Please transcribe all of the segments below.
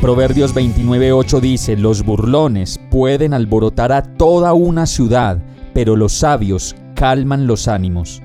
Proverbios 29:8 dice, los burlones pueden alborotar a toda una ciudad, pero los sabios calman los ánimos.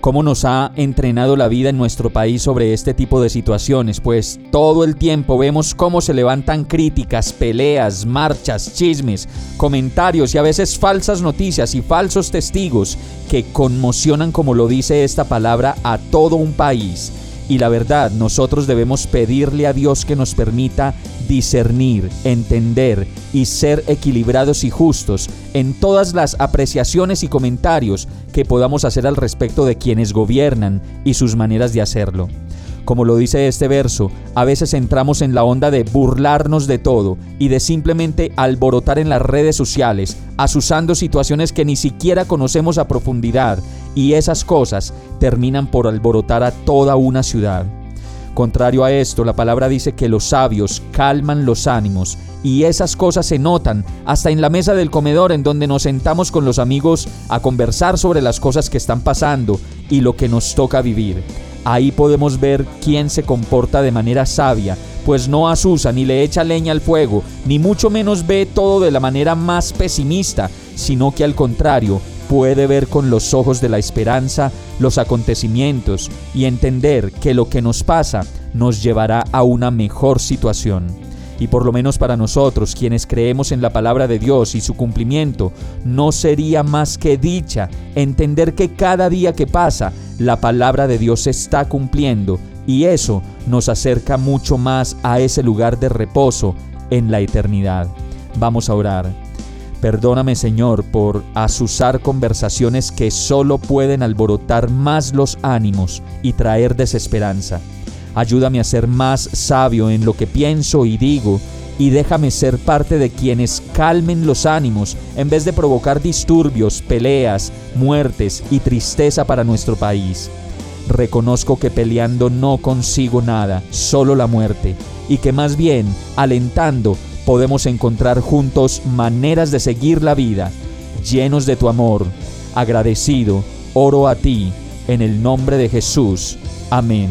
¿Cómo nos ha entrenado la vida en nuestro país sobre este tipo de situaciones? Pues todo el tiempo vemos cómo se levantan críticas, peleas, marchas, chismes, comentarios y a veces falsas noticias y falsos testigos que conmocionan, como lo dice esta palabra, a todo un país. Y la verdad, nosotros debemos pedirle a Dios que nos permita discernir, entender y ser equilibrados y justos en todas las apreciaciones y comentarios que podamos hacer al respecto de quienes gobiernan y sus maneras de hacerlo. Como lo dice este verso, a veces entramos en la onda de burlarnos de todo y de simplemente alborotar en las redes sociales, asusando situaciones que ni siquiera conocemos a profundidad, y esas cosas terminan por alborotar a toda una ciudad. Contrario a esto, la palabra dice que los sabios calman los ánimos y esas cosas se notan hasta en la mesa del comedor en donde nos sentamos con los amigos a conversar sobre las cosas que están pasando y lo que nos toca vivir. Ahí podemos ver quién se comporta de manera sabia, pues no asusa ni le echa leña al fuego, ni mucho menos ve todo de la manera más pesimista, sino que al contrario, puede ver con los ojos de la esperanza los acontecimientos y entender que lo que nos pasa nos llevará a una mejor situación. Y por lo menos para nosotros, quienes creemos en la palabra de Dios y su cumplimiento, no sería más que dicha entender que cada día que pasa la palabra de Dios se está cumpliendo y eso nos acerca mucho más a ese lugar de reposo en la eternidad. Vamos a orar. Perdóname Señor por asusar conversaciones que solo pueden alborotar más los ánimos y traer desesperanza. Ayúdame a ser más sabio en lo que pienso y digo y déjame ser parte de quienes calmen los ánimos en vez de provocar disturbios, peleas, muertes y tristeza para nuestro país. Reconozco que peleando no consigo nada, solo la muerte, y que más bien, alentando, podemos encontrar juntos maneras de seguir la vida, llenos de tu amor. Agradecido, oro a ti, en el nombre de Jesús. Amén.